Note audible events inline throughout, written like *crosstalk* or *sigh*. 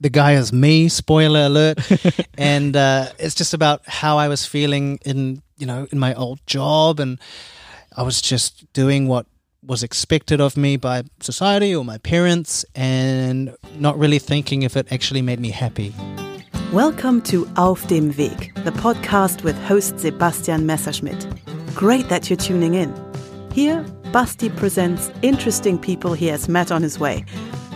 the guy is me. Spoiler alert! *laughs* and uh, it's just about how I was feeling in you know in my old job, and I was just doing what was expected of me by society or my parents, and not really thinking if it actually made me happy. Welcome to Auf dem Weg, the podcast with host Sebastian Messerschmidt. Great that you're tuning in. Here, Basti presents interesting people he has met on his way,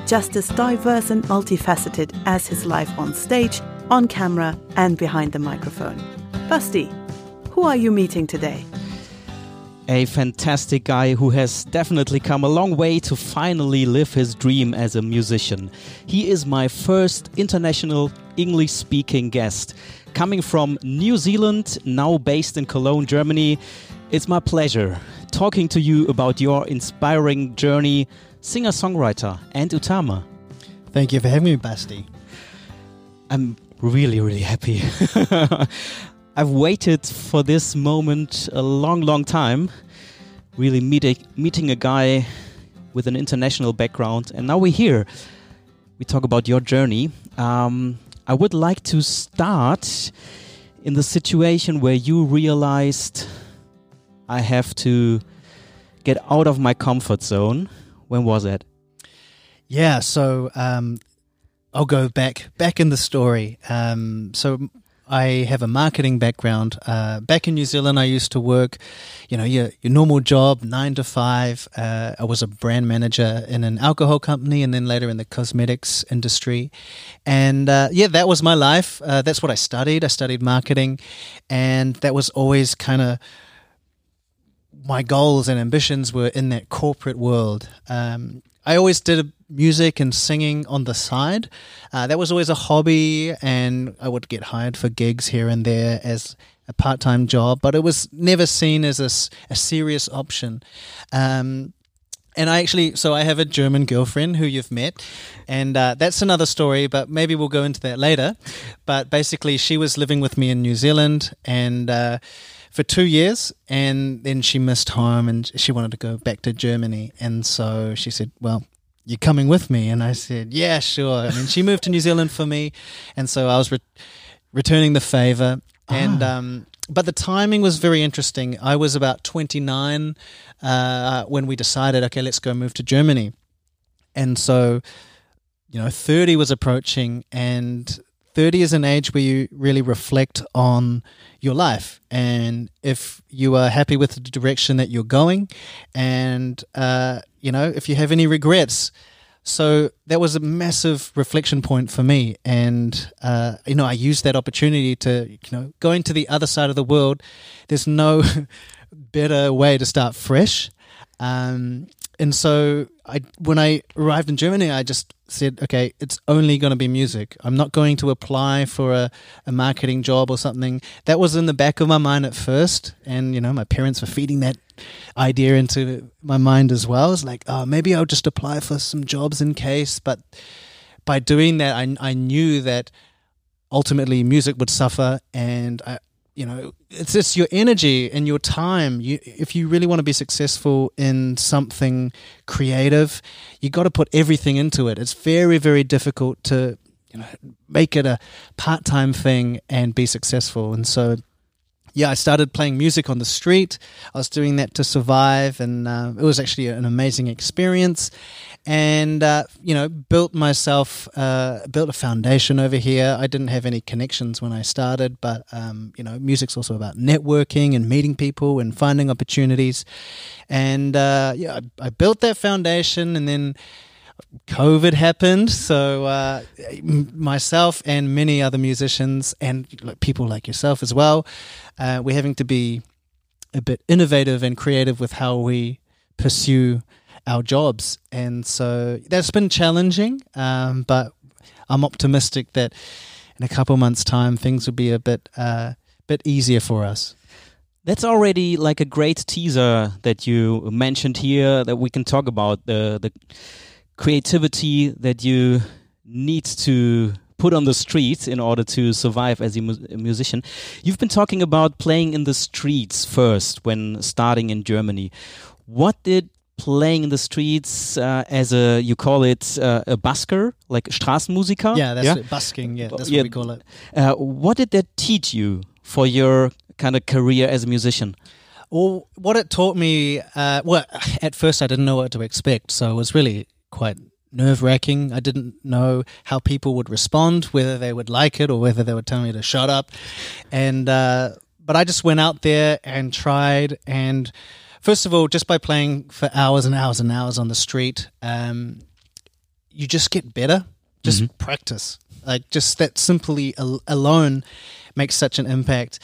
just as diverse and multifaceted as his life on stage, on camera, and behind the microphone. Basti, who are you meeting today? a fantastic guy who has definitely come a long way to finally live his dream as a musician. He is my first international English speaking guest. Coming from New Zealand, now based in Cologne, Germany, it's my pleasure talking to you about your inspiring journey, singer songwriter and Utama. Thank you for having me, Basti. I'm really, really happy. *laughs* I've waited for this moment a long, long time. Really meeting meeting a guy with an international background, and now we're here. We talk about your journey. Um, I would like to start in the situation where you realized I have to get out of my comfort zone. When was it? Yeah, so um, I'll go back back in the story. Um, so I have a marketing background. Uh, back in New Zealand, I used to work, you know, your, your normal job, nine to five. Uh, I was a brand manager in an alcohol company and then later in the cosmetics industry. And uh, yeah, that was my life. Uh, that's what I studied. I studied marketing. And that was always kind of my goals and ambitions were in that corporate world. Um, I always did music and singing on the side. Uh, that was always a hobby, and I would get hired for gigs here and there as a part time job, but it was never seen as a, a serious option. Um, and I actually, so I have a German girlfriend who you've met, and uh, that's another story, but maybe we'll go into that later. But basically, she was living with me in New Zealand, and uh, for two years, and then she missed home and she wanted to go back to Germany. And so she said, Well, you're coming with me? And I said, Yeah, sure. I mean, she moved to New Zealand for me. And so I was re- returning the favor. And, ah. um, but the timing was very interesting. I was about 29 uh, when we decided, okay, let's go move to Germany. And so, you know, 30 was approaching, and 30 is an age where you really reflect on your life. And if you are happy with the direction that you're going and uh, you know if you have any regrets. So that was a massive reflection point for me. And uh, you know i used that opportunity to you know going to the other side of the world. There's no *laughs* better way to start fresh. Um, and so I when I arrived in Germany, I just said, okay, it's only going to be music. I'm not going to apply for a, a marketing job or something. That was in the back of my mind at first, and you know, my parents were feeding that idea into my mind as well. It's like, oh, maybe I'll just apply for some jobs in case. But by doing that, I I knew that ultimately music would suffer, and I, you know it's just your energy and your time. You if you really want to be successful in something creative you got to put everything into it. It's very very difficult to you know make it a part-time thing and be successful. And so yeah, I started playing music on the street. I was doing that to survive, and uh, it was actually an amazing experience. And uh, you know, built myself, uh, built a foundation over here. I didn't have any connections when I started, but um, you know, music's also about networking and meeting people and finding opportunities. And uh, yeah, I, I built that foundation, and then COVID happened, so uh, myself and many other musicians and people like yourself as well, uh, we're having to be a bit innovative and creative with how we pursue our jobs, and so that's been challenging. Um, but I'm optimistic that in a couple months' time things will be a bit uh, bit easier for us. That's already like a great teaser that you mentioned here that we can talk about the the creativity that you need to put on the streets in order to survive as a, mu a, musician. You've been talking about playing in the streets first when starting in Germany. What did playing in the streets uh, as a you call it uh, a busker, like Straßenmusiker. Yeah, that's It, busking. Yeah, that's yeah. what we call it. Uh, what did that teach you for your kind of career as a musician? Well, what it taught me, uh, well, at first I didn't know what to expect, so it was really quite nerve wracking. I didn't know how people would respond, whether they would like it or whether they would tell me to shut up. And uh, but I just went out there and tried. And first of all, just by playing for hours and hours and hours on the street, um, you just get better. Just mm-hmm. practice. Like just that simply al- alone makes such an impact.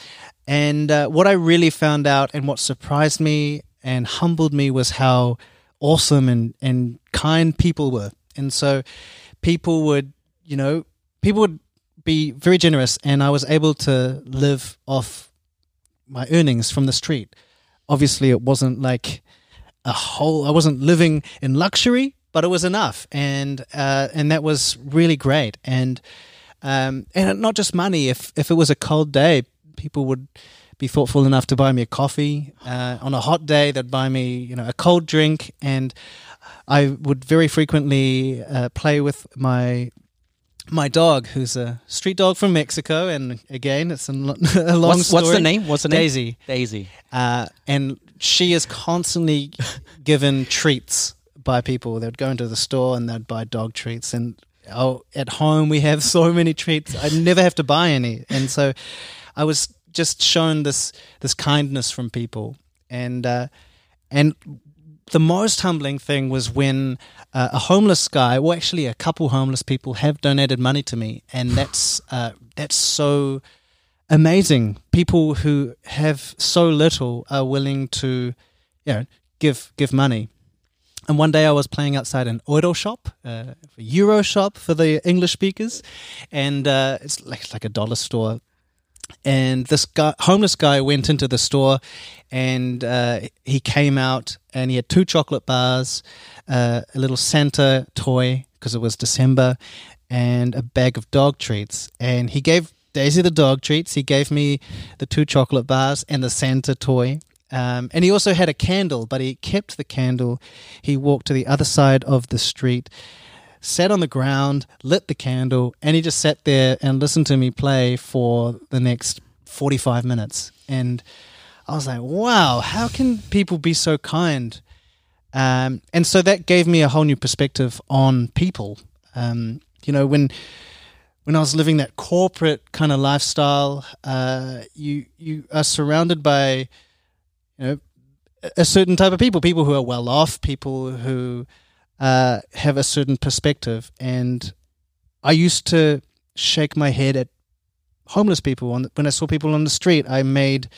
And uh, what I really found out and what surprised me and humbled me was how awesome and, and kind people were. And so people would, you know, people would be very generous, and I was able to live off my earnings from the street. Obviously, it wasn't like a whole, I wasn't living in luxury, but it was enough. And, uh, and that was really great. And, um, and not just money. If, if it was a cold day, people would be thoughtful enough to buy me a coffee. Uh, on a hot day, they'd buy me, you know, a cold drink, and I would very frequently uh, play with my my dog, who's a street dog from Mexico, and again, it's a, *laughs* a long what's, story. What's the name? What's the name? Daisy. Daisy. Uh, and she is constantly *laughs* given treats by people. They'd go into the store and they'd buy dog treats, and oh, at home we have *laughs* so many treats. I never have to buy any, and so I was just shown this this kindness from people, and uh, and the most humbling thing was when uh, a homeless guy, well, actually a couple homeless people, have donated money to me, and that's uh, that's so amazing. People who have so little are willing to, you know, give give money. And one day I was playing outside an Euro shop, uh, Euro shop for the English speakers, and uh, it's like, like a dollar store and this guy, homeless guy went into the store and uh, he came out and he had two chocolate bars, uh, a little Santa toy because it was December, and a bag of dog treats. And he gave Daisy the dog treats. He gave me the two chocolate bars and the Santa toy. Um, and he also had a candle, but he kept the candle. He walked to the other side of the street sat on the ground, lit the candle, and he just sat there and listened to me play for the next 45 minutes. And I was like, wow, how can people be so kind? Um, and so that gave me a whole new perspective on people. Um, you know, when when I was living that corporate kind of lifestyle, uh, you you are surrounded by you know a certain type of people, people who are well off, people who uh, have a certain perspective. And I used to shake my head at homeless people. On, when I saw people on the street, I made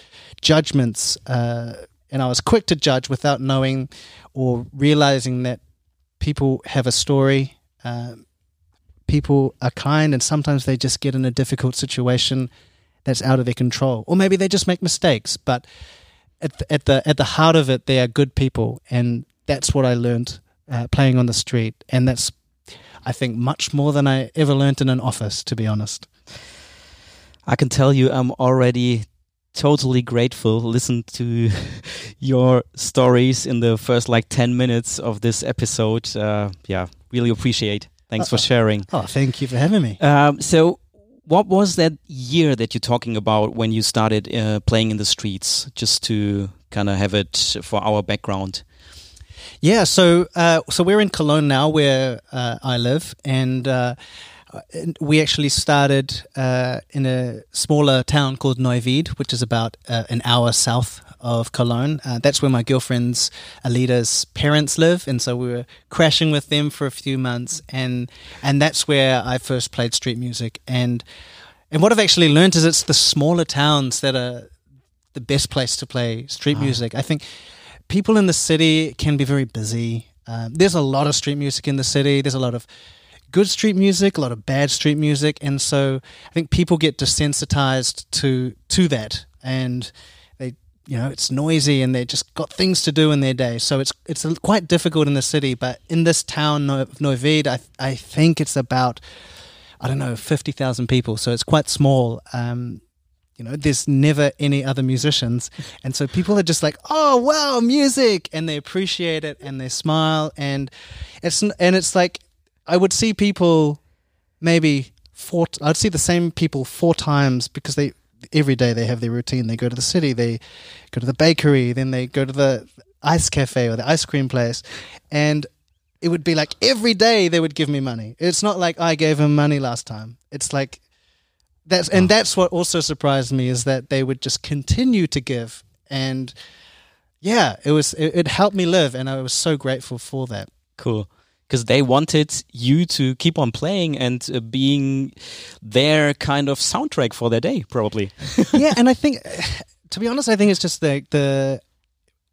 judgments, uh, and I was quick to judge without knowing or realizing that people have a story. Uh, people are kind, and sometimes they just get in a difficult situation that's out of their control, or maybe they just make mistakes. But at the, at the at the heart of it, they are good people, and that's what I learned uh, playing on the street, and that's I think much more than I ever learned in an office, to be honest. I can tell you, I'm already totally grateful. Listen to *laughs* your stories in the first like 10 minutes of this episode. Uh, yeah, really appreciate. Thanks uh, for sharing. Oh, thank you for having me. Um, so, what was that year that you're talking about when you started uh, playing in the streets? Just to kind of have it for our background. Yeah, so uh, so we're in Cologne now, where uh, I live, and uh, we actually started uh, in a smaller town called Neuwied, which is about uh, an hour south of Cologne. Uh, that's where my girlfriend's Alida's parents live, and so we were crashing with them for a few months, and and that's where I first played street music. And and what I've actually learned is it's the smaller towns that are the best place to play street ah. music. I think people in the city can be very busy. Um, there's a lot of street music in the city. There's a lot of good street music, a lot of bad street music, and so I think people get desensitized to to that, and they, you know, it's noisy, and they just got things to do in their day. So it's it's quite difficult in the city, but in this town of I I think it's about I don't know fifty thousand people, so it's quite small. Um, you know, there's never any other musicians. And so people are just like, oh, wow, music. And they appreciate it and they smile. And it's, and it's like, I would see people maybe four, I'd see the same people four times because they, every day they have their routine. They go to the city, they go to the bakery, then they go to the ice cafe or the ice cream place. And it would be like every day they would give me money. It's not like I gave him money last time. It's like that's and Oh. that's what also surprised me is that they would just continue to give and yeah, it was it, it helped me live and I was so grateful for that. Cool. Because they wanted you to keep on playing and uh, being their kind of soundtrack for their day, probably. *laughs* yeah, and I think, to be honest, I think it's just the the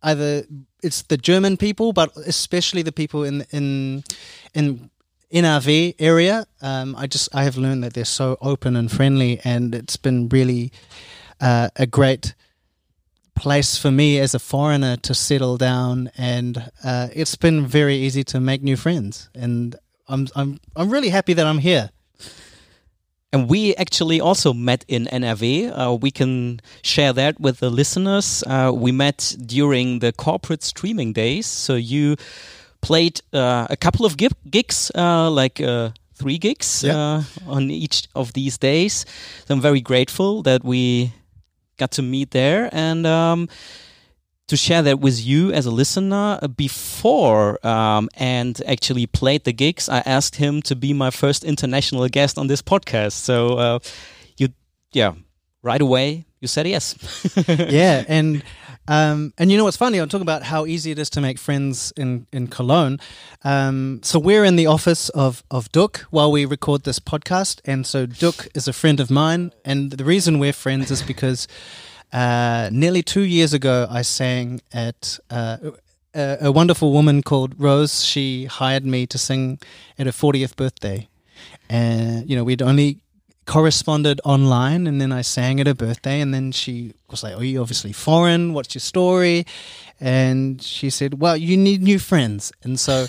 either it's the German people, but especially the people in in in NRW area. Um, I just I have learned that they're so open and friendly, and it's been really uh, a great place for me as a foreigner to settle down, and uh, it's been very easy to make new friends, and I'm I'm I'm really happy that I'm here. And we actually also met in NRW. Uh, we can share that with the listeners. Uh, we met during the corporate streaming days. So you played uh, a couple of gig- gigs, uh, like uh, three gigs Yeah. uh, on each of these days. So I'm very grateful that we got to meet there and um, to share that with you as a listener. Uh, Before um, and actually played the gigs, I asked him to be my first international guest on this podcast. So uh, you, yeah, right away you said yes. *laughs* yeah, and um, and you know what's funny? I'm talking about how easy it is to make friends in in Cologne. Um, so we're in the office of of Duck while we record this podcast, and so Duck is a friend of mine, and the reason we're friends is because uh, nearly two years ago I sang at. Uh, a, a wonderful woman called Rose. She hired me to sing at her 40th birthday, and you know we'd only corresponded online and then I sang at her birthday and then she was like, Oh, you're obviously foreign, what's your story? And she said, Well, you need new friends and so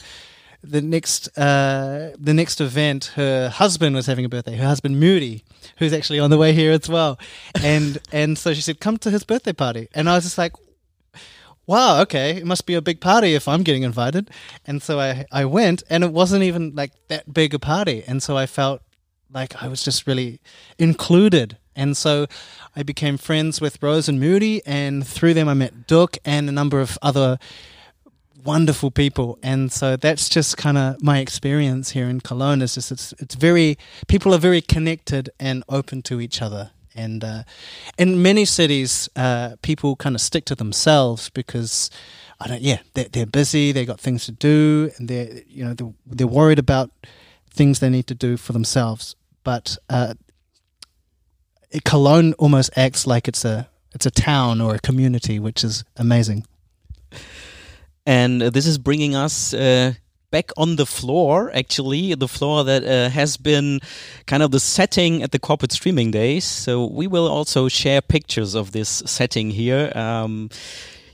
the next uh, the next event her husband was having a birthday, her husband Moody, who's actually on the way here as well. And *laughs* and so she said, Come to his birthday party and I was just like Wow, okay, it must be a big party if I'm getting invited. And so I, I went, and it wasn't even like that big a party. And so I felt like I was just really included. And so I became friends with Rose and Moody, and through them I met Duck and a number of other wonderful people. And so that's just kind of my experience here in Cologne. Is just it's it's very people are very connected and open to each other. And uh, in many cities, uh, people kind of stick to themselves because I don't. Yeah, they're, they're busy. They got things to do, and they're you know they're, they're worried about things they need to do for themselves. But uh, Cologne almost acts like it's a it's a town or a community, which is amazing. and uh, this is bringing us uh, back on the floor actually the floor that uh, has been kind of the setting at the corporate streaming days so we will also share pictures of this setting here um,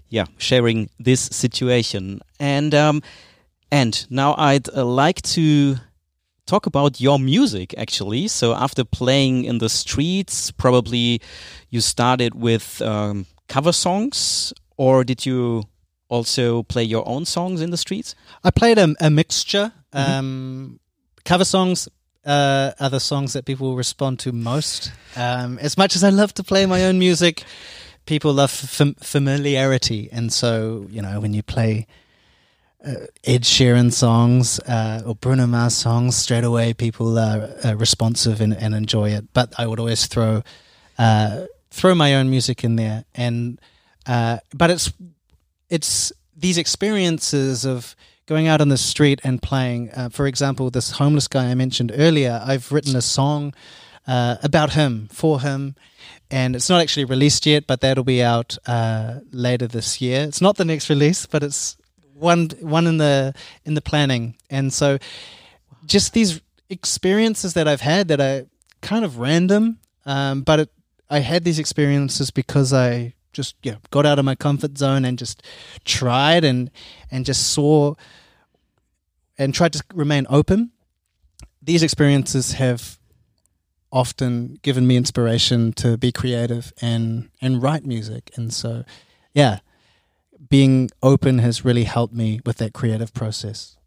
yeah sharing this situation and um, and now i'd uh, like to talk about your music actually so after playing in the streets probably you started with um, cover songs or did you also play your own songs in the streets? I played a, a mixture. Um, cover songs uh, are the songs that people respond to most. Um, as much as I love to play my own music, people love fam- familiarity, and so you know when you play. Uh, Ed Sheeran songs uh, or Bruno Mars songs, straight away people are uh, responsive and, and enjoy it. But I would always throw uh, throw my own music in there, and uh, but it's it's these experiences of going out on the street and playing. Uh, for example, this homeless guy I mentioned earlier, I've written a song uh, about him, for him, and it's not actually released yet, but that'll be out later this year. It's not the next release, but it's one one in the in the planning, and so just these experiences that I've had that are kind of random, um, but it, I had these experiences because I just yeah got out of my comfort zone and just tried and and just saw and tried to remain open. These experiences have often given me inspiration to be creative and and write music. And so, yeah, being open has really helped me with that creative process.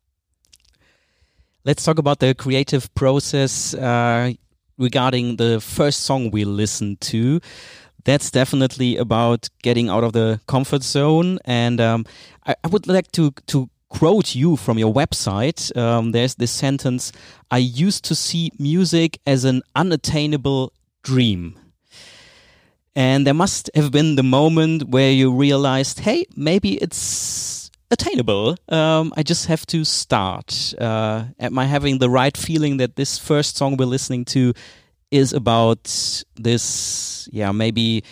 Let's talk about the creative process uh, regarding the first song we listened to. That's definitely about getting out of the comfort zone, and um, I, I, would like to to quote you from your website. Um, there's this sentence I used to see music as an unattainable dream. And there must have been the moment where you realized, hey, maybe it's attainable. Um, I just have to start. Uh, am I having the right feeling that this first song we're listening to is about this, yeah, maybe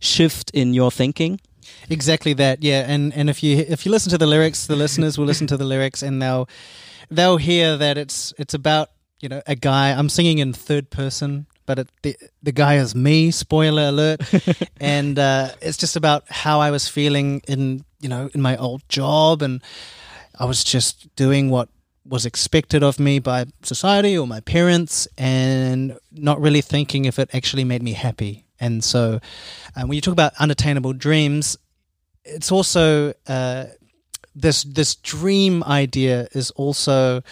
shift in your thinking? Exactly that, yeah. And and if you if you listen to the lyrics, the listeners will listen to the lyrics, and they'll they'll hear that it's it's about you know a guy. I'm singing in third person, but it, the the guy is me. Spoiler alert! *laughs* and uh, it's just about how I was feeling in you know in my old job, and I was just doing what was expected of me by society or my parents, and not really thinking if it actually made me happy. And so, uh, when you talk about unattainable dreams, it's also uh, this this dream idea is also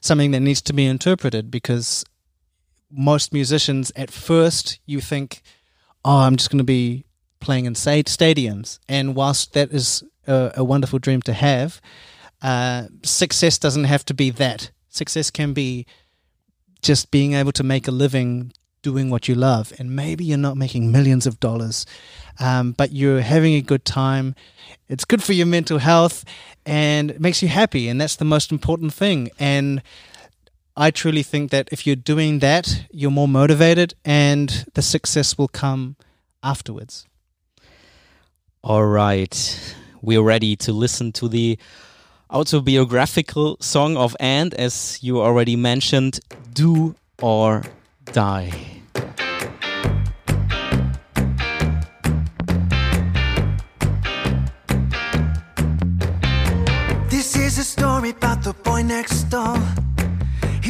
something that needs to be interpreted because most musicians at first you think, oh, I'm just going to be playing in stadiums, and whilst that is a, a wonderful dream to have, uh, success doesn't have to be that. Success can be just being able to make a living doing what you love. And maybe you're not making millions of dollars, um, but you're having a good time. It's good for your mental health and it makes you happy. And that's the most important thing. And I truly think that if you're doing that, you're more motivated and the success will come afterwards. All right. We're ready to listen to the autobiographical song of And, as you already mentioned, Do or die. This is a story about the boy next door.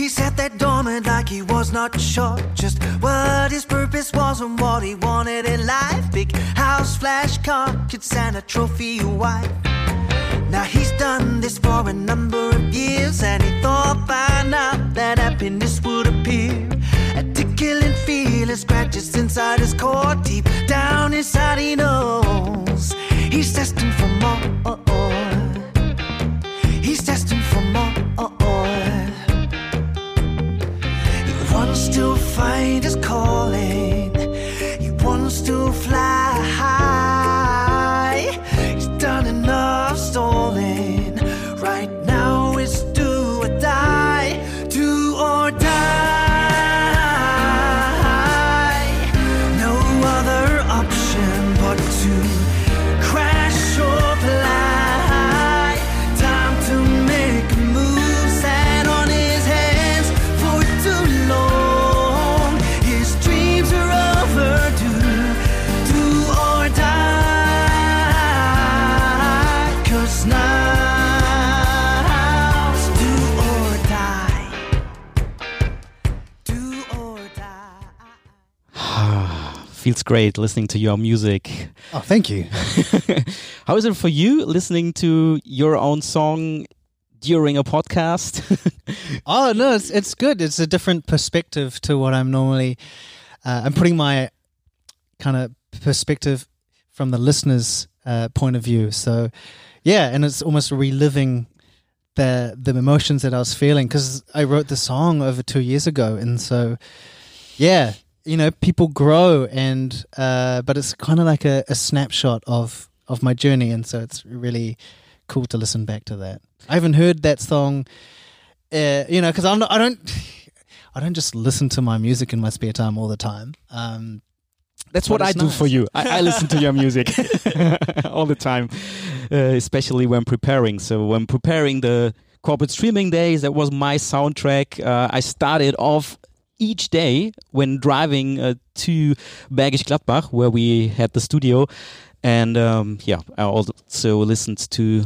He sat there dormant like he was not sure just what his purpose was and what he wanted in life. Big house, flash car, kids, and a trophy wife. Now he's done this for a number of years, and he thought by now that happiness would appear. A tickling feeling scratches inside his core, deep down inside he knows he's destined for more. He's destined find his calling. He wants to fly Feels great listening to your music. Oh, thank you. *laughs* How is it for you listening to your own song during a podcast? *laughs* Oh no, it's it's good. It's a different perspective to what I'm normally. Uh, I'm putting my kind of perspective from the listener's uh, point of view. So, yeah, and it's almost reliving the the emotions that I was feeling because I wrote the song over two years ago, and so yeah, you know, people grow, and uh, but it's kind of like a, a snapshot of of my journey, and so it's really cool to listen back to that. I haven't heard that song uh, you know, because I'm not, I don't, I don't just listen to my music in my spare time all the time. Um, That's what I it's do nice. for you. I, I listen to your music *laughs* *laughs* all the time, uh, especially when preparing. So when preparing the corporate streaming days, that was my soundtrack. Uh, I started off each day when driving uh, to Bergisch Gladbach, where we had the studio, and um, yeah, I also listened to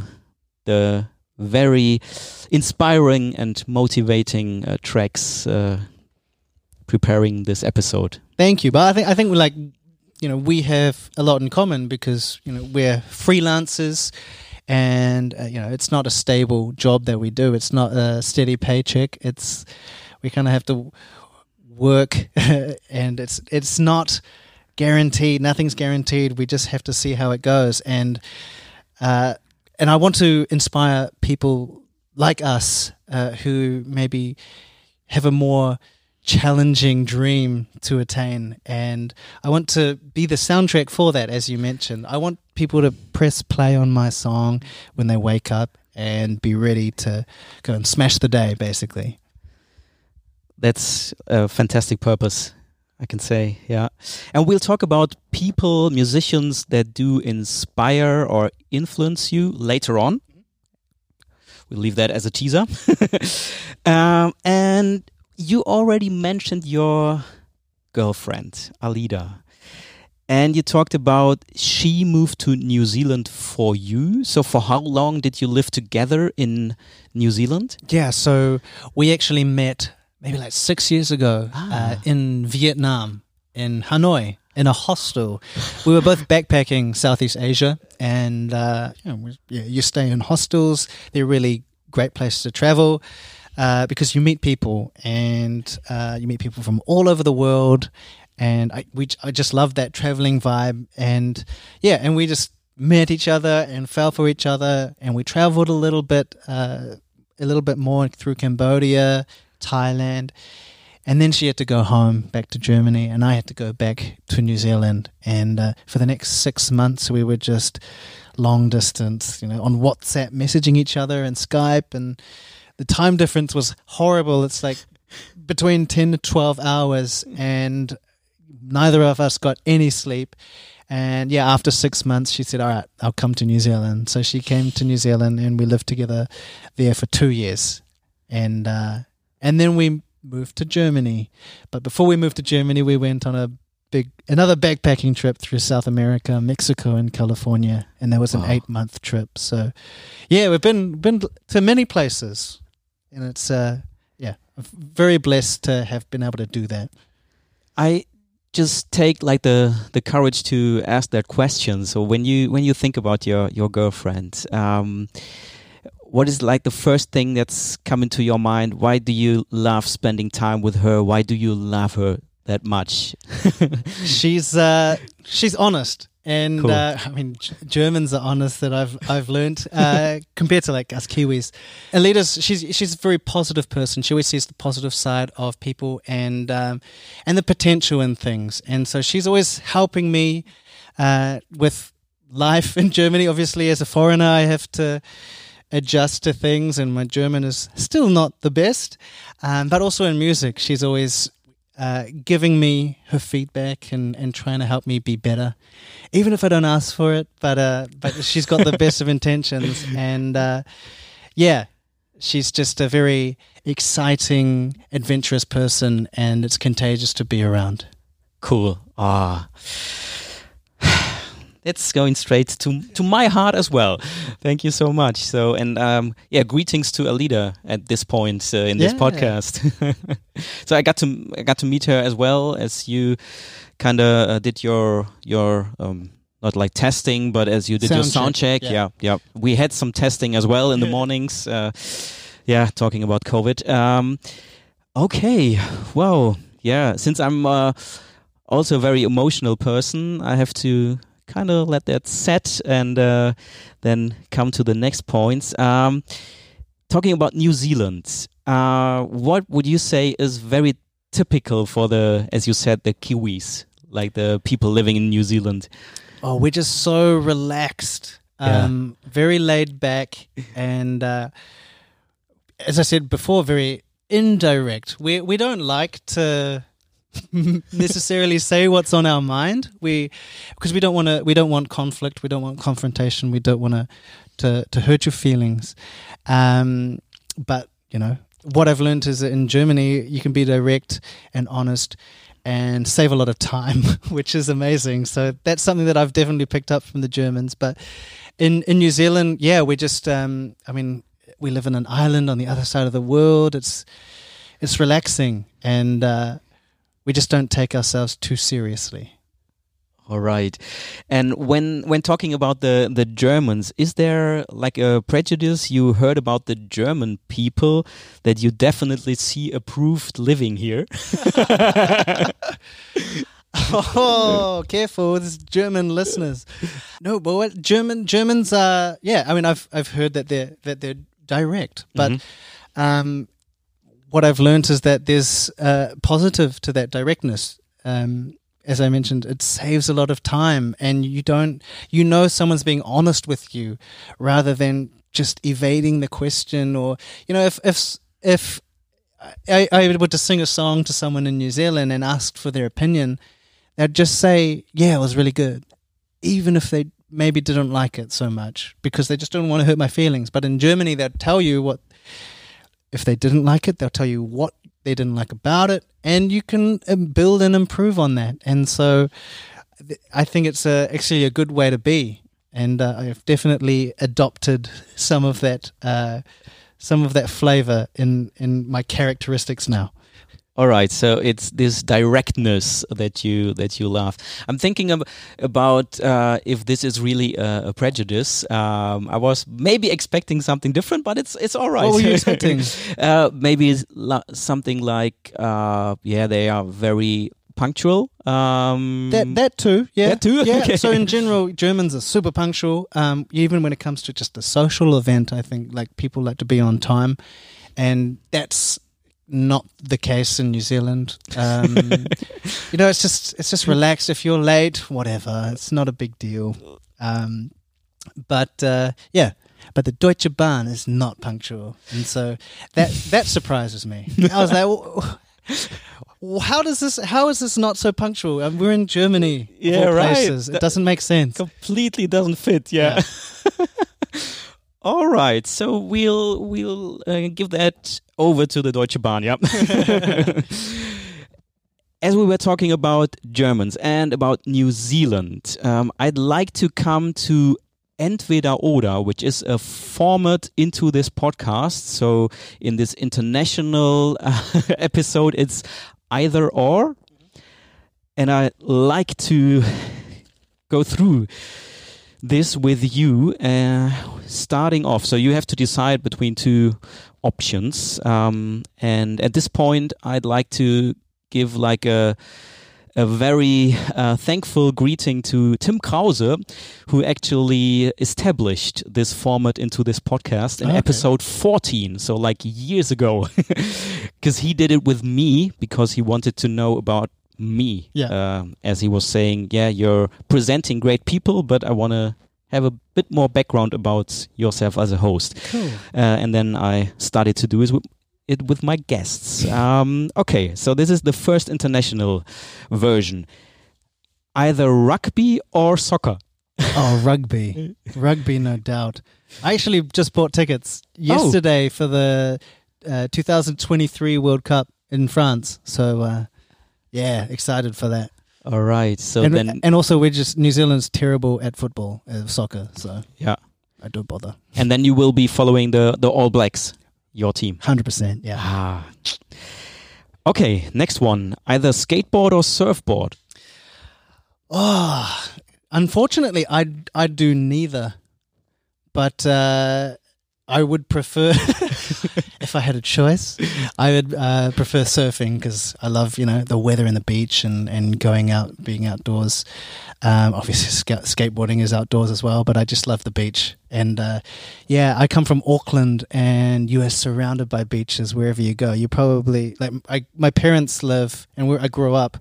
the very inspiring and motivating uh, tracks uh, preparing this episode. Thank you. But I think I think we're like, you know, we have a lot in common because you know we're freelancers, and uh, you know it's not a stable job that we do. It's not a steady paycheck. It's we kind of have to work, *laughs* and it's it's not guaranteed. Nothing's guaranteed. We just have to see how it goes, and uh, and I want to inspire people like us uh, who maybe have a more challenging dream to attain and i want to be the soundtrack for that as you mentioned i want people to press play on my song when they wake up and be ready to go and smash the day basically That's a fantastic purpose, I can say. Yeah. And we'll talk about people, musicians that do inspire or influence you later on. We'll leave that as a teaser. *laughs* um, and you already mentioned your girlfriend, Alida. And you talked about she moved to New Zealand for you. So, for how long did you live together in New Zealand? yeah so we actually met maybe like six years ago Ah. uh, in vietnam in hanoi in a hostel. We were both backpacking southeast asia and uh, you, know, yeah, you stay in hostels. They're really great place to travel uh, because you meet people and uh, you meet people from all over the world. And I, we, I just love that traveling vibe. And yeah and we just met each other and fell for each other and we traveled a little bit uh, a little bit more through Cambodia Thailand. And then she had to go home back to Germany and I had to go back to New Zealand. And uh, for the next six months we were just long distance you know on WhatsApp messaging each other and Skype. And the time difference was horrible. It's like between 10 to 12 hours and neither of us got any sleep. And yeah after six months she said all right i'll come to new zealand. So she came to new zealand and we lived together there for two years. And uh, and then we moved to germany. But before we moved to germany we went on a big another backpacking trip through south america mexico and california. And that was an Wow. eight month trip. So yeah we've been been to many places. And it's uh yeah very blessed to have been able to do that. I just take like the the courage to ask that question. So when you when you think about your your girlfriend, um, what is like the first thing that's coming to your mind? Why do you love spending time with her? Why do you love her that much? *laughs* she's uh, she's honest, and Cool. uh, I mean Germans are honest that I've I've learned uh, *laughs* compared to like us Kiwis. Alida's she's she's a very positive person. She always sees the positive side of people and um, and the potential in things, and so she's always helping me uh, with life in Germany. Obviously, as a foreigner, I have to adjust to things, and my German is still not the best. Um, but also in music, she's always uh, giving me her feedback and, and trying to help me be better, even if I don't ask for it. But uh, but she's got the *laughs* best of intentions, and uh, yeah, she's just a very exciting, adventurous person, and it's contagious to be around. Cool. Ah. It's going straight to to my heart as well. Thank you so much. So and um, yeah, greetings to Alida at this point uh, in this podcast. *laughs* so I got to I got to meet her as well as you kind of uh, did your your um, not like testing, but as you did your Sound sound check, check. yeah. Yeah, yeah. We had some testing as well in the *laughs* mornings. Uh, yeah, talking about COVID. Um, okay, well, yeah. Since I'm uh, also a very emotional person, I have to kind of let that set and uh, then come to the next points. Um, talking about New Zealand, uh, what would you say is very typical for the, as you said, the Kiwis, like the people living in New Zealand? Oh, we're just so relaxed, Yeah. um, very laid back, and uh, as I said before, very indirect. We we don't like to *laughs* necessarily say what's on our mind. We because we don't want to. We don't want conflict. We don't want confrontation. We don't want to to to hurt your feelings. Um, but you know what I've learned is that in Germany you can be direct and honest and save a lot of time, *laughs* which is amazing. So that's something that I've definitely picked up from the Germans. But in in New Zealand, yeah, we just um, I mean we live in an island on the other side of the world. It's it's relaxing and uh, we just don't take ourselves too seriously. All right. And when when talking about the the Germans, is there like a prejudice you heard about the German people that you definitely see approved living here? *laughs* *laughs* oh, careful with German listeners. No, but what German Germans are yeah, I mean I've I've heard that they're that they're direct, but Mhm. um what I've learned is that there's uh, positive to that directness. Um, as I mentioned, it saves a lot of time, and you don't, you know, someone's being honest with you rather than just evading the question. Or you know, if if if I, I were to sing a song to someone in New Zealand and asked for their opinion, they'd just say, "Yeah, it was really good," even if they maybe didn't like it so much because they just don't want to hurt my feelings. But in Germany, they'd tell you what if they didn't like it, they'll tell you what they didn't like about it, and you can um, build and improve on that. And so, I think it's a, actually a good way to be. And uh, I've definitely adopted some of that, uh, some of that flavor in in my characteristics now. All right, so it's this directness that you that you love. I'm thinking ab- about uh, if this is really a, a prejudice. Um, I was maybe expecting something different, but it's it's all right. What were you *laughs* expecting? uh, maybe it's something like uh, yeah, they are very punctual. Um, That that too, yeah, That too? yeah. *laughs* Okay. So in general, Germans are super punctual. Um, even when it comes to just a social event, I think like people like to be on time, and that's not the case in New Zealand. Um, *laughs* you know, it's just it's just relaxed. If you're late, whatever, it's not a big deal. Um, but uh, yeah. But the Deutsche Bahn is not punctual, and so that that surprises me. I was like, "Wh- wh- "How does this? How is this not so punctual? Um, we're in Germany, Yeah, right. places. It That- doesn't make sense." completely doesn't fit. Yeah. *laughs* All right, so we'll we'll uh, give that over to the Deutsche Bahn. Yeah. *laughs* As we were talking about Germans and about New Zealand, um, I'd like to come to Entweder Oder, which is a format into this podcast. So in this international uh, *laughs* episode, it's either or, and I like to go through this with you, uh, starting off. So you have to decide between two options, um, and at this point, I'd like to give like a a very uh, thankful greeting to Tim Krause, who actually established this format into this podcast in Okay. episode 14, so like years ago, *laughs* because he did it with me because he wanted to know about me. Yeah. Um, as he was saying, yeah, you're presenting great people, but I want to have a bit more background about yourself as a host. Cool. Uh, and then I started to do is with, it with my guests. Um, okay, so this is the first international version. Either rugby or soccer. *laughs* Oh, rugby, rugby, no doubt. I actually just bought tickets yesterday for the uh, 2023 World Cup in France. So uh, yeah, excited for that. All right, so and, then and also, we're just New Zealand's terrible at football, uh, soccer. So yeah, I don't bother. and then you will be following the the All Blacks, your team. Hundred percent. Yeah. Ah. Okay, next one. Either skateboard or surfboard. Oh, unfortunately, I I do neither, but uh, I would prefer *laughs* if I had a choice. I would uh, prefer surfing because I love you know the weather and the beach and and going out, being outdoors. Um, obviously, ska- skateboarding is outdoors as well, but I just love the beach. And uh, yeah, I come from Auckland, and you are surrounded by beaches wherever you go. You probably like I, my parents live, and where I grew up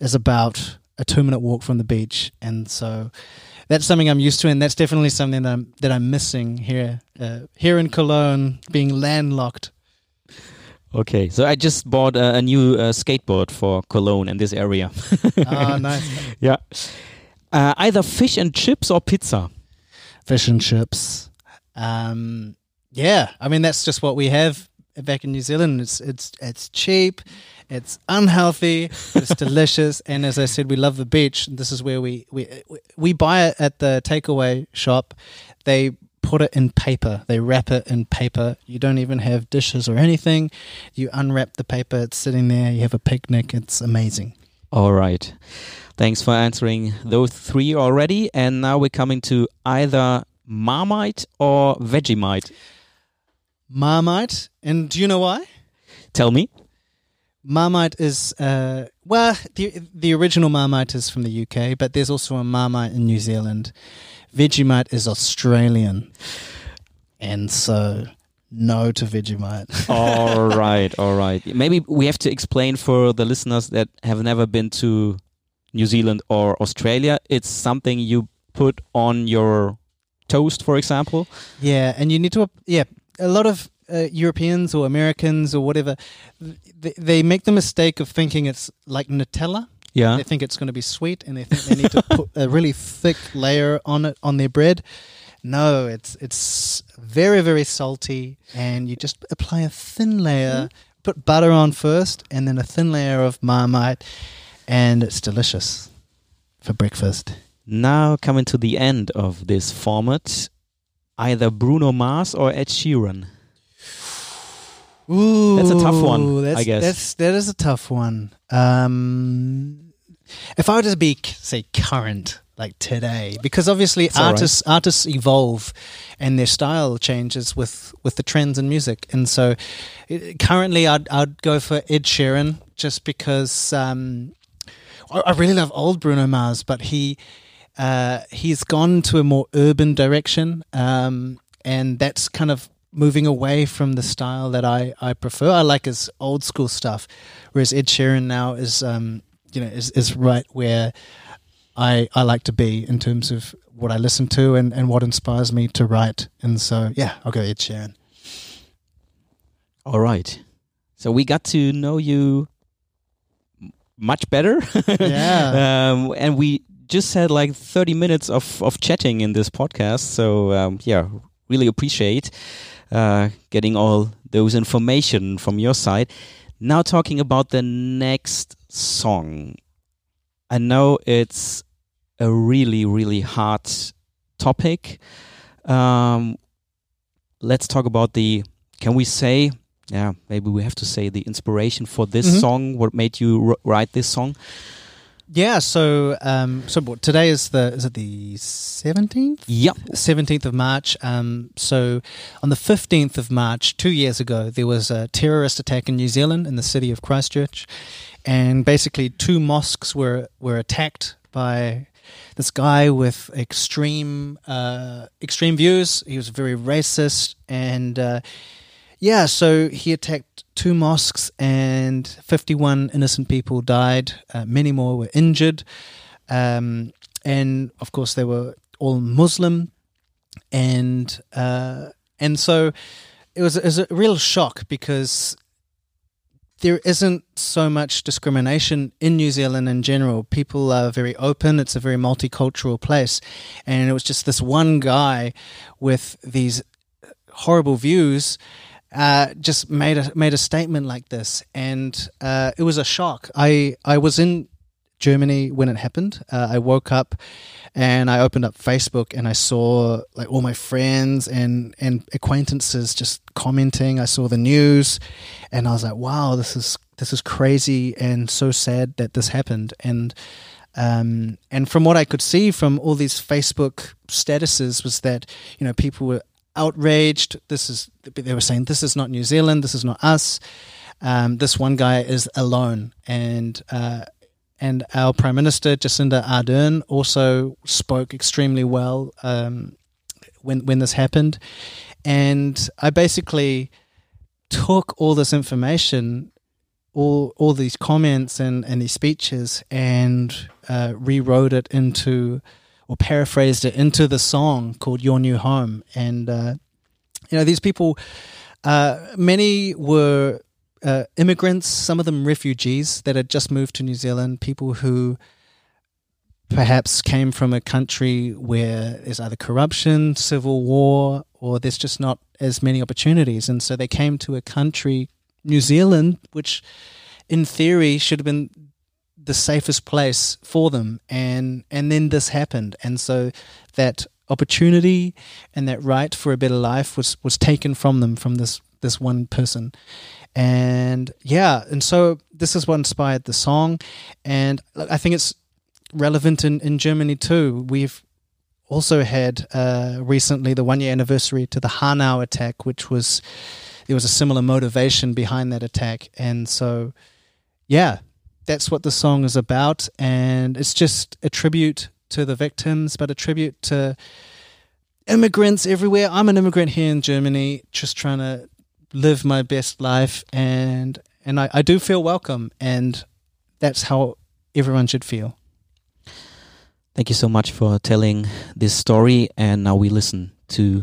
is about a two minute walk from the beach, and so that's something I'm used to, and that's definitely something that I'm that I'm missing here uh, here in Cologne, being landlocked. Okay, so I just bought a, a new uh, skateboard for Cologne and this area. *laughs* Ah, nice yeah. Uh, either fish and chips or pizza. fish and chips. Um, yeah, I mean that's just what we have back in New Zealand. It's it's it's cheap, it's unhealthy, but it's delicious, and as I said, we love the beach. This is where we we we buy it at the takeaway shop. They put it in paper. They wrap it in paper. You don't even have dishes or anything. You unwrap the paper. It's sitting there. You have a picnic. It's amazing. All right. Thanks for answering those three already. And now we're coming to either Marmite or Vegemite. Marmite. And do you know why? Tell me. Marmite is uh, well, the the original Marmite is from the UK, but there's also a Marmite in New Zealand. Vegemite is Australian, and so no to Vegemite. *laughs* all right, all right. Maybe we have to explain for the listeners that have never been to New Zealand or Australia. It's something you put on your toast, for example. Yeah, and you need to yeah. A lot of uh, Europeans or Americans or whatever, they, they make the mistake of thinking it's like Nutella. Yeah. They think it's going to be sweet, and they think they need to *laughs* put a really thick layer on it on their bread. No, it's it's very very salty, and you just apply a thin layer. Put butter on first, and then a thin layer of Marmite, and it's delicious for breakfast. Now coming to the end of this format, either Bruno Mars or Ed Sheeran. Ooh, That's a tough one, That's, I guess. that's that is a tough one. Um, if I were to be say current, like today, because obviously all right. artists artists evolve, and their style changes with with the trends in music, and so i- currently I'd I'd go for Ed Sheeran just because um, I, I really love old Bruno Mars, but he uh, he's gone to a more urban direction, um, and that's kind of moving away from the style that I, I prefer. I like his old school stuff, whereas Ed Sheeran now is um, you know is, is right where I I like to be in terms of what I listen to and, and what inspires me to write. And so yeah, I'll go Ed Sheeran. All right. So we got to know you much better. *laughs* Yeah. um, and we just had like 30 minutes of, of chatting in this podcast. So, um, yeah, really appreciate uh, getting all those information from your side. Now, talking about the next song. I know it's a really, really hard topic. Um, let's talk about the, can we say, yeah, maybe we have to say the inspiration for this Mhm. song. What made you write this song? Yeah, so um, so today is the is it the seventeenth? Yep. 17th of March. Um, so, on the 15th of March, two years ago, there was a terrorist attack in New Zealand in the city of Christchurch. And basically, two mosques were, were attacked by this guy with extreme uh, extreme views. He was very racist. And uh, yeah, so he attacked two mosques, and 51 innocent people died. Uh, many more were injured. Um, and of course, they were all Muslim, and uh, and so it was, it was a real shock because there isn't so much discrimination in New Zealand in general. People are very open. It's a very multicultural place, and it was just this one guy with these horrible views. Uh, just made a made a statement like this, and uh, it was a shock. I I was in Germany when it happened. Uh, I woke up and I opened up Facebook and I saw like all my friends and and acquaintances just commenting. I saw the news, and I was like, "Wow, this is this is crazy and so sad that this happened." And um, and from what I could see from all these Facebook statuses was that you know people were outraged. This is they were saying this is not New Zealand. This is not us. Um, this one guy is alone, and uh, and our Prime Minister Jacinda Ardern also spoke extremely well um, when when this happened, and I basically took all this information, all all these comments and and these speeches, and uh, rewrote it into or paraphrased it into the song called "Your New Home," and uh, you know these people, uh, many were uh, immigrants, some of them refugees that had just moved to New Zealand, people who perhaps came from a country where there's either corruption, civil war, or there's just not as many opportunities. And so they came to a country, New Zealand, which in theory should have been the safest place for them. And, and then this happened. And so that opportunity and that right for a better life was was taken from them from this this one person and yeah and so this is what inspired the song and i think it's relevant in in germany too we've also had uh, recently the one year anniversary to the hanau attack which was there was a similar motivation behind that attack and so yeah that's what the song is about and it's just a tribute to the victims, but a tribute to immigrants everywhere. I'm an immigrant here in Germany, just trying to live my best life, and and I, I do feel welcome, and that's how everyone should feel. Thank you so much for telling this story, and now we listen to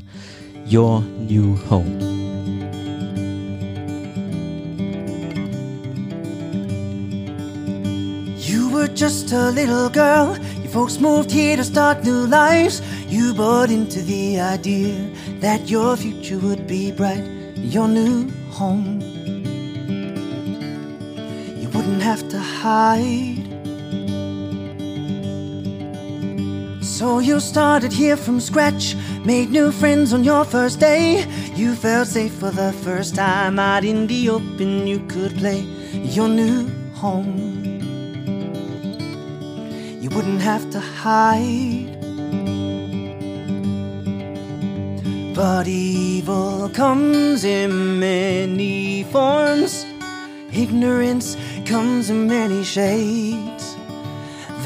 your new home. Were just a little girl you Folks moved here to start new lives. You bought into the idea that your future would be bright, your new home. You wouldn't have to hide. So you started here from scratch, made new friends on your first day. You felt safe for the first time out in the open. You could play your new home wouldn't have to hide. But evil comes in many forms, ignorance comes in many shades.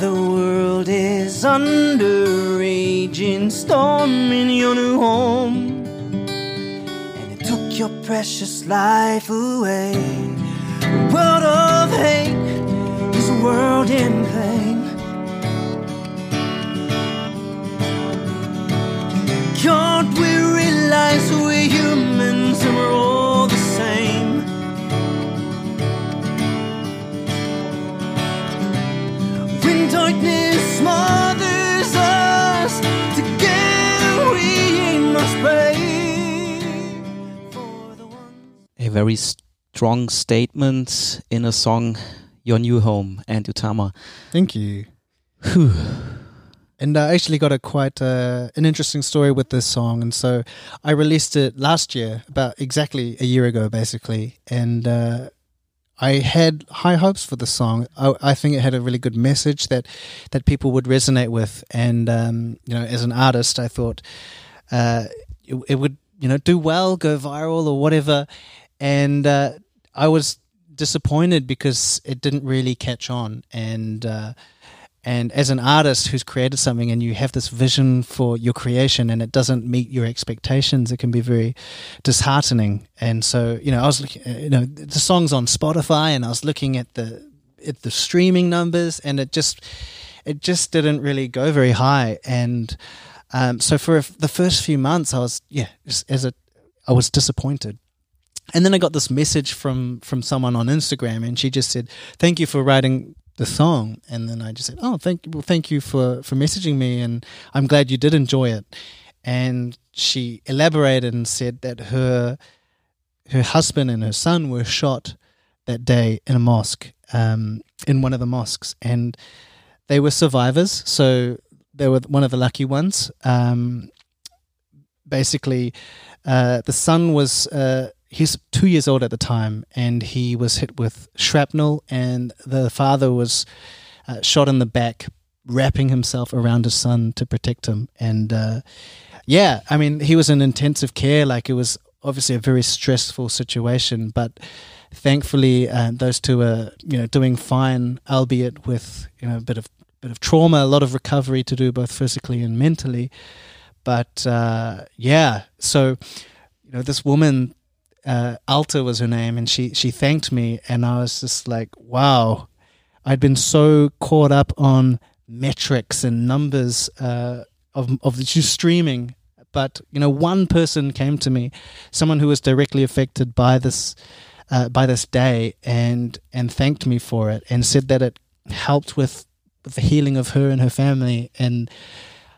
The world is under raging storm in your new home, and it took your precious life away. A world of hate is a world in pain. Can't we realize we're humans and we're all the same? When darkness smothers us, together we must pray for the ones. A very strong statement in a song, Your New Home, Ant Utama. Thank you. And I actually got a quite uh, an interesting story with this song, and so I released it last year, about exactly a year ago, basically. And uh, I had high hopes for the song. I, I, think it had a really good message that that people would resonate with, and um, you know, as an artist, I thought uh, it, it, would you know do well, go viral, or whatever. And uh, I was disappointed because it didn't really catch on, and uh, and as an artist who's created something and you have this vision for your creation and it doesn't meet your expectations, it can be very disheartening. And so, you know, I was looking, you know, the song's on Spotify and I was looking at the, at the streaming numbers and it just, it just didn't really go very high. And, um, so for the first few months, I was, yeah, as a, I was disappointed. And then I got this message from from someone on Instagram, and she just said, "Thank you for writing the song and then I just said, "Oh, thank you, well, thank you for for messaging me and I'm glad you did enjoy it." And she elaborated and said that her her husband and her son were shot that day in a mosque, um, in one of the mosques, and they were survivors. So they were one of the lucky ones. Um, basically, uh, the son was uh, he's two years old at the time, and he was hit with shrapnel, and the father was uh, shot in the back, wrapping himself around his son to protect him. And uh, yeah, I mean, he was in intensive care. Like it was obviously a very stressful situation, but thankfully, uh, those two are you know doing fine, albeit with you know a bit of bit of trauma, a lot of recovery to do, both physically and mentally. But uh, yeah, so you know this woman uh, Alta was her name, and she she thanked me, and I was just like, wow, I'd been so caught up on metrics and numbers uh, of of just streaming, but you know, one person came to me, someone who was directly affected by this uh, by this day, and and thanked me for it, and said that it helped with, with the healing of her and her family, and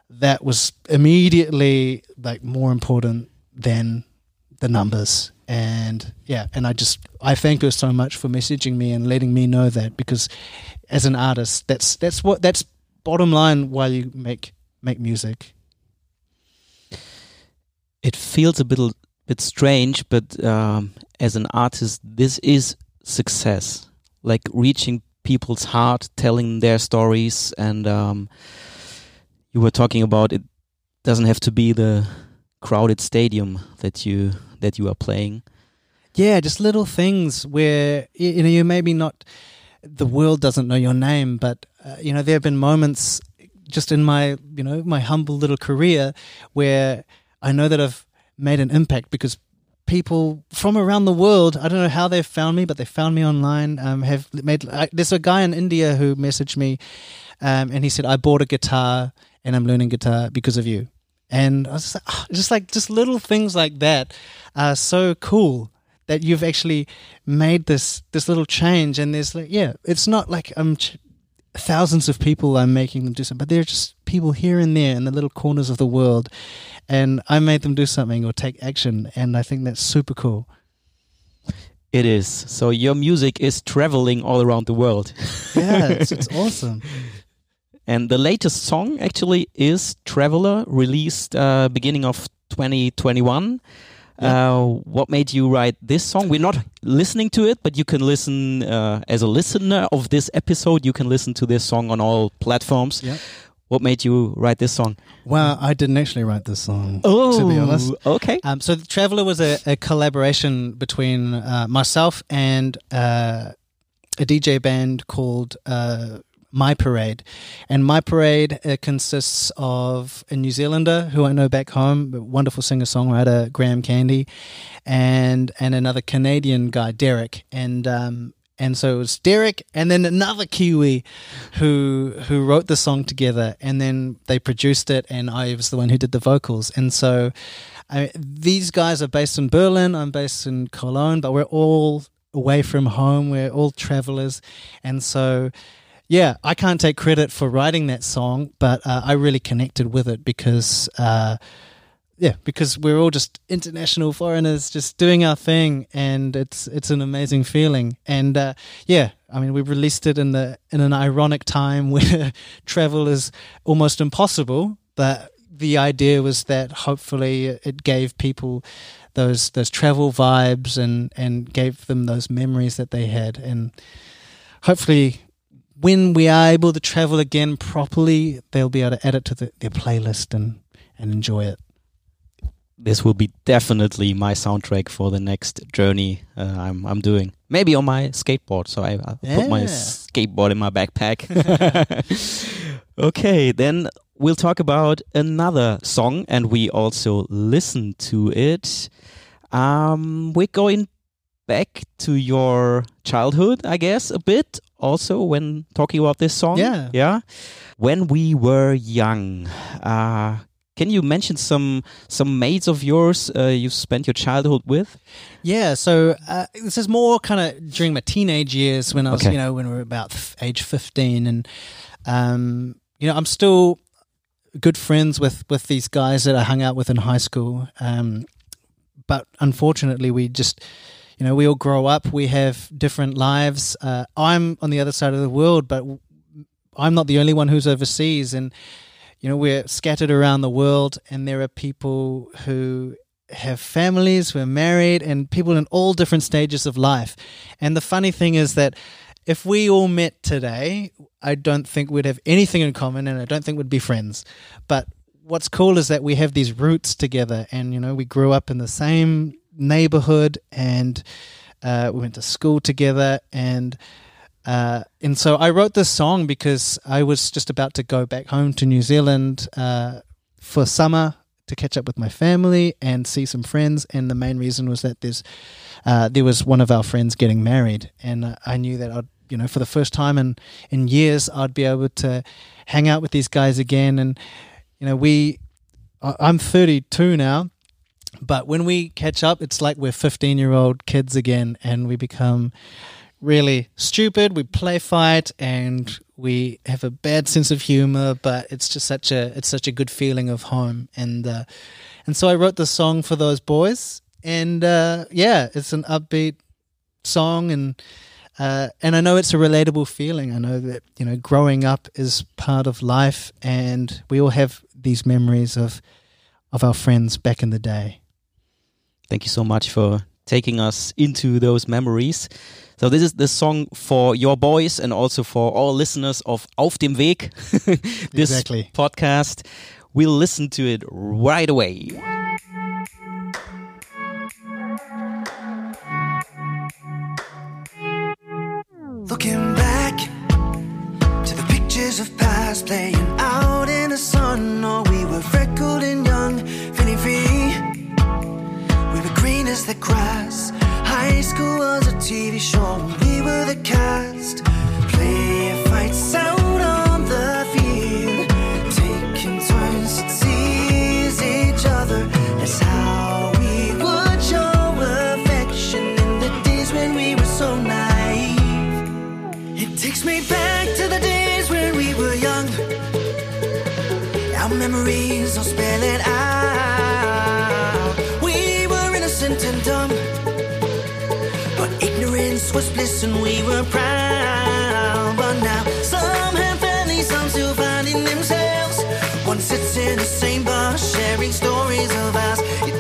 that was immediately like more important than the numbers and yeah and i just i thank her so much for messaging me and letting me know that because as an artist that's that's what that's bottom line why you make make music it feels a bit bit strange, but um, as an artist, this is success. Like reaching people's heart, telling their stories, and um, you were talking about it doesn't have to be the crowded stadium that you that you are playing. Yeah, just little things where you know you maybe not the world doesn't know your name, but uh, you know there have been moments just in my you know my humble little career where I know that I've made an impact because people from around the world I don't know how they've found me, but they found me online. Um, have made there's a guy in India who messaged me, um, and he said I bought a guitar and I'm learning guitar because of you. And I was just like, ah, just like just little things like that are so cool that you've actually made this this little change. And there's like, yeah, it's not like I'm ch- thousands of people I'm making them do something, but they're just people here and there in the little corners of the world, and I made them do something or take action, and I think that's super cool. It is. So your music is traveling all around the world. Yeah, it's, *laughs* it's awesome. And the latest song actually is Traveler, released uh, beginning of 2021. Uh, what made you write this song? We're not listening to it, but you can listen uh, as a listener of this episode. You can listen to this song on all platforms. Yeah. What made you write this song? Well, I didn't actually write this song, Oh, to be honest. okay. Um, so, the Traveler was a, a collaboration between uh, myself and uh, a DJ band called uh, My Parade. And My Parade uh, consists of a New Zealander who I know back home, wonderful singer songwriter, Graham Candy, and and another Canadian guy, Derek. And um, and so it was Derek and then another Kiwi who who wrote the song together and then they produced it and I was the one who did the vocals and so I, these guys are based in Berlin I'm based in Cologne but we're all away from home we're all travelers and so yeah I can't take credit for writing that song but uh, I really connected with it because uh, yeah, because we're all just international foreigners, just doing our thing, and it's it's an amazing feeling. And uh, yeah, I mean, we released it in the in an ironic time *laughs* where travel is almost impossible, but the idea was that hopefully it gave people those those travel vibes and and gave them those memories that they had, and hopefully. When we are able to travel again properly, they'll be able to add it to the, their playlist and, and enjoy it this will be definitely my soundtrack for the next journey uh, I'm I'm doing. Maybe on my skateboard, so I, I put my skateboard in my backpack. *laughs* *laughs* okay, then we'll talk about another song, and we also listen to it. Um, we're going back to your childhood, I guess, a bit. Also, when talking about this song, Yeah. yeah. When we were young, uh, can you mention some some mates of yours uh, you spent your childhood with? Yeah, so uh, this is more kind of during my teenage years when I was, Okay. you know, when we were about age 15. And, um, you know, I'm still good friends with, with these guys that I hung out with in high school. Um, but unfortunately, we just, you know, we all grow up, we have different lives. Uh, I'm on the other side of the world, but I'm not the only one who's overseas. And, you know, we're scattered around the world, and there are people who have families, we're married, and people in all different stages of life. And the funny thing is that if we all met today, I don't think we'd have anything in common, and I don't think we'd be friends. But what's cool is that we have these roots together, and you know, we grew up in the same neighborhood, and uh, we went to school together, and uh, and so I wrote this song because I was just about to go back home to New Zealand uh, for summer to catch up with my family and see some friends. And the main reason was that there's uh, there was one of our friends getting married, and I knew that I'd you know for the first time in in years I'd be able to hang out with these guys again. And you know we I'm 32 now. But when we catch up, it's like we're 15 year old kids again, and we become really stupid. We play fight and we have a bad sense of humor, but it's just such a it's such a good feeling of home. And uh, and so I wrote the song for those boys, and uh, yeah, it's an upbeat song, and uh, and I know it's a relatable feeling. I know that you know growing up is part of life, and we all have these memories of of our friends back in the day. Thank you so much for taking us into those memories. So this is the song for your boys and also for all listeners of Auf dem Weg, *laughs* this Exactly. podcast. We'll listen to it right away. Looking back to the pictures of past playing out as the grass. High school was a TV show. We were the cast. Play fights out on the field. Taking turns to tease each other. That's how we would show affection in the days when we were so naive. It takes me back to the days when we were young. Our memories will spell it out. Ignorance was bliss and we were proud. But now some have families, some still finding themselves. One sits in the same bar, sharing stories of ours. It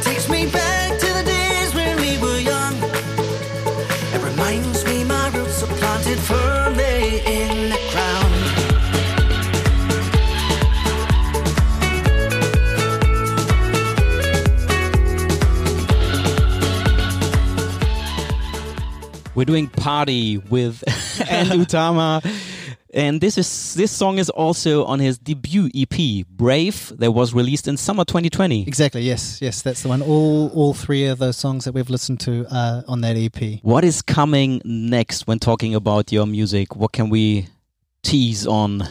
We're doing party with *laughs* Ant Utama. And this is this song is also on his debut EP, Brave, that was released in summer 2020. Exactly. Yes. Yes. That's the one. All all three of those songs that we've listened to are on that EP. What is coming next when talking about your music? What can we tease on?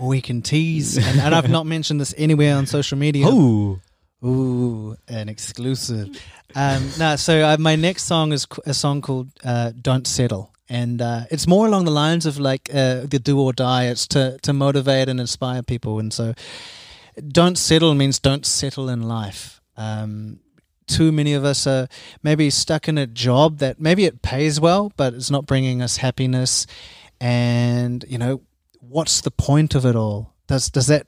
We can tease, and, and I've not *laughs* mentioned this anywhere on social media. Oh, Ooh, an exclusive. Um, no, so uh, my next song is a song called uh, "Don't Settle," and uh, it's more along the lines of like uh, the "Do or Die." It's to to motivate and inspire people, and so "Don't Settle" means don't settle in life. Um, too many of us are maybe stuck in a job that maybe it pays well, but it's not bringing us happiness. And you know, what's the point of it all? Does does that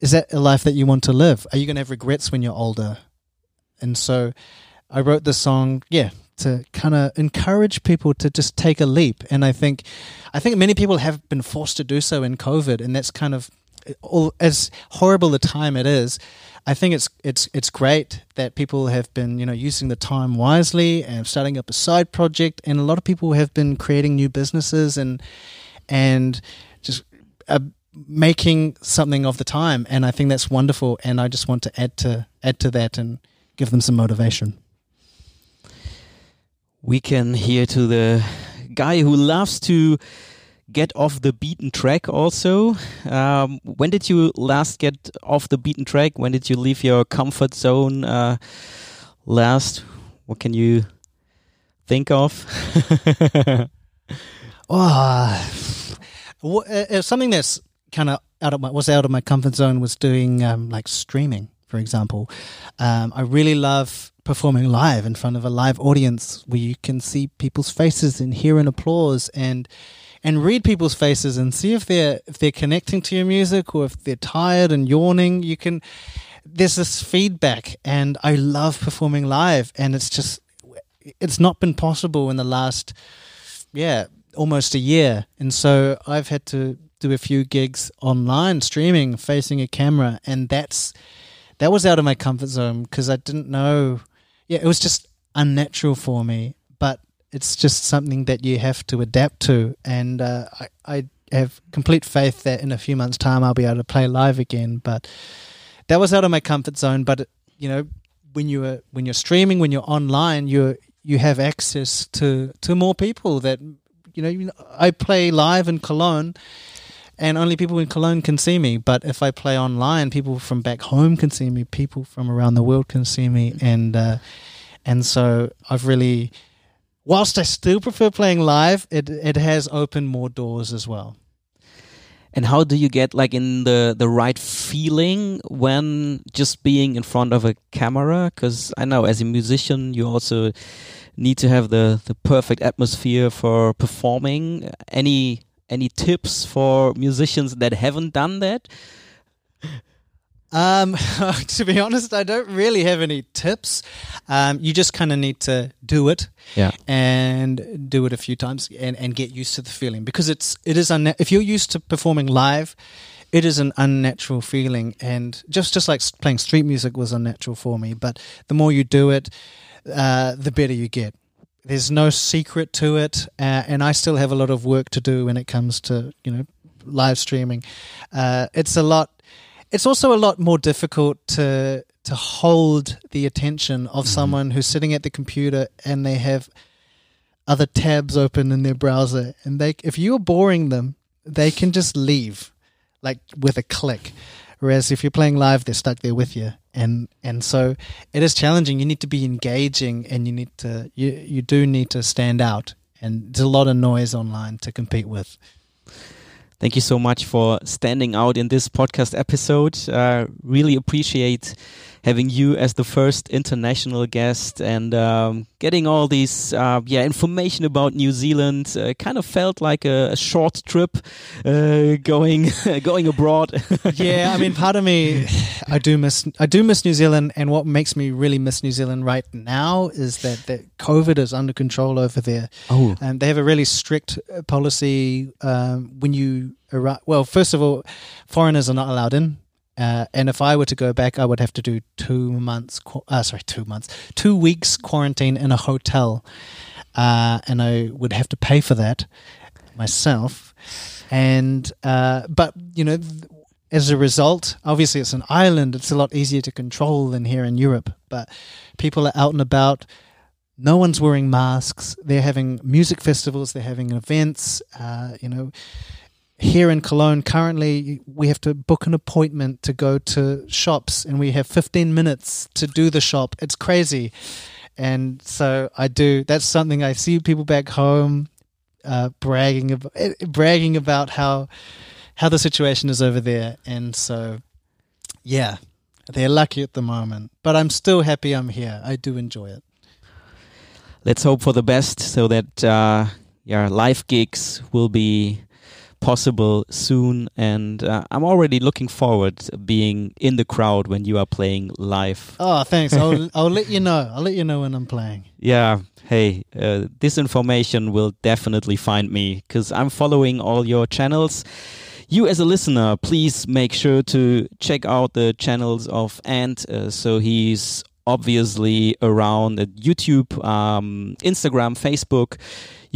is that a life that you want to live? Are you going to have regrets when you're older? And so I wrote this song, yeah, to kind of encourage people to just take a leap. And I think, I think many people have been forced to do so in COVID, and that's kind of all as horrible a time it is. I think it's it's it's great that people have been you know using the time wisely and starting up a side project, and a lot of people have been creating new businesses and and just uh, making something of the time. And I think that's wonderful. And I just want to add to add to that and give them some motivation. We can hear to the guy who loves to get off the beaten track also. Um, when did you last get off the beaten track? When did you leave your comfort zone uh, last? What can you think of? *laughs* Oh, uh, uh, something that's kind of out of my was out of my comfort zone was doing um, like streaming, for example. Um, I really love performing live in front of a live audience where you can see people's faces and hear an applause and and read people's faces and see if they're if they're connecting to your music or if they're tired and yawning. You can there's this feedback, and I love performing live, and it's just it's not been possible in the last yeah almost a year and so i've had to do a few gigs online streaming facing a camera and that's that was out of my comfort zone because i didn't know yeah it was just unnatural for me but it's just something that you have to adapt to. And uh, I, I have complete faith that in a few months time i'll be able to play live again. But that was out of my comfort zone. But you know when you're when you're streaming when you're online you you have access to to more people that you you know, I play live in Cologne, and only people in Cologne can see me. But if I play online, people from back home can see me. People from around the world can see me, and uh, and so I've really, whilst I still prefer playing live, it it has opened more doors as well. And how do you get like in the the right feeling when just being in front of a camera? Because I know as a musician, you also need to have the the perfect atmosphere for performing. Any any tips for musicians that haven't done that? Um, *laughs* to be honest, I don't really have any tips. Um, you just kind of need to do it Yeah. and do it a few times and, and get used to the feeling because it's it is unna- if you're used to performing live, it is an unnatural feeling and just just like playing street music was unnatural for me. But the more you do it, uh, the better you get. There's no secret to it, uh, and I still have a lot of work to do when it comes to you know live streaming. Uh, it's a lot. It's also a lot more difficult to to hold the attention of someone who's sitting at the computer and they have other tabs open in their browser, and they if you're boring them, they can just leave, like with a click. Whereas if you're playing live, they're stuck there with you, and and so it is challenging. You need to be engaging, and you need to you you do need to stand out. And there's a lot of noise online to compete with. Thank you so much for standing out in this podcast episode. Uh, really appreciate having you as the first international guest and um, getting all these uh, yeah information about New Zealand. Uh, kind of felt like a, a short trip uh, going *laughs* going abroad. *laughs* yeah, I mean, part of me, I do miss, I do miss New Zealand, and what makes me really miss New Zealand right now is that that COVID is under control over there, oh, and they have a really strict uh, policy um, when you arrive. Well, first of all, foreigners are not allowed in. Uh, and if I were to go back, I would have to do two months, uh, sorry, two months, two weeks quarantine in a hotel, uh, and I would have to pay for that myself. And uh, but you know, as a result, obviously it's an island. It's a lot easier to control than here in Europe. But people are out and about. No one's wearing masks. They're having music festivals. They're having events. Uh, you know, here in Cologne, currently we have to book an appointment to go to shops, and we have 15 minutes to do the shop. It's crazy, and so I do. That's something I see people back home uh, bragging about, bragging about how how the situation is over there, and so yeah, they're lucky at the moment. But I'm still happy I'm here. I do enjoy it. let's hope for the best so that uh, yeah live gigs will be possible soon and uh, i'm already looking forward to being in the crowd when you are playing live Oh, thanks. I'll *laughs* I'll let you know. I'll let you know when I'm playing. yeah hey uh, this information will definitely find me because i'm following all your channels you as a listener please make sure to check out the channels of ant uh, so he's obviously around at youtube um, instagram facebook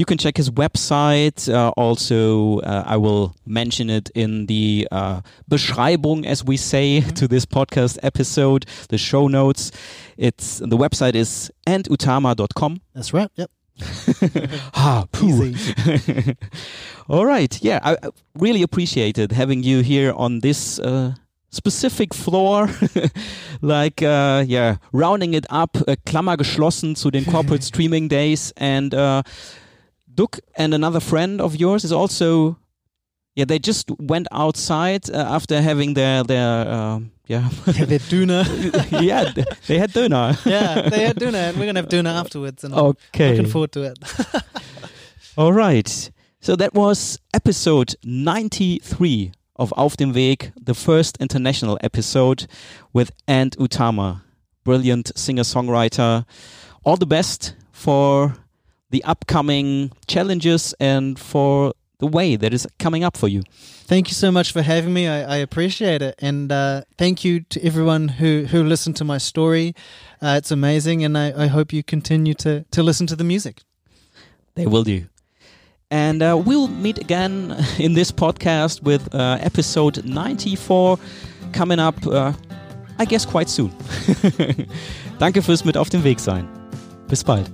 you can check his website. Uh, also, uh, I will mention it in the uh, Beschreibung, as we say, to this podcast episode, the show notes. It's the website is antutama.com. That's right. Yep. *laughs* Ah, poo. *laughs* All right. Yeah, I I really appreciated having you here on this uh, specific floor. *laughs* like, uh, yeah, rounding it up, uh, Klammer geschlossen zu den corporate *laughs* streaming days. And uh, Duck and another friend of yours is also. Yeah, they just went outside uh, after having their their uh, yeah *laughs* Yeah, they're Döner. yeah they had dinner. yeah, they had Döner, and we're gonna have Döner afterwards. And I'm Okay. looking forward to it. All right. So that was episode 93 of Auf dem Weg, the first international episode with Ant Utama, brilliant singer-songwriter. All the best for the upcoming challenges and for the way that is coming up for you. Thank you so much for having me. I, I appreciate it, and uh, thank you to everyone who who listened to my story. Uh, it's amazing, and I, I hope you continue to to listen to the music. They will do. And uh, we'll meet again *laughs* in this podcast with uh, episode 94 coming up, uh, I guess, quite soon. *laughs* Danke fürs mit auf dem Weg sein. Bis bald.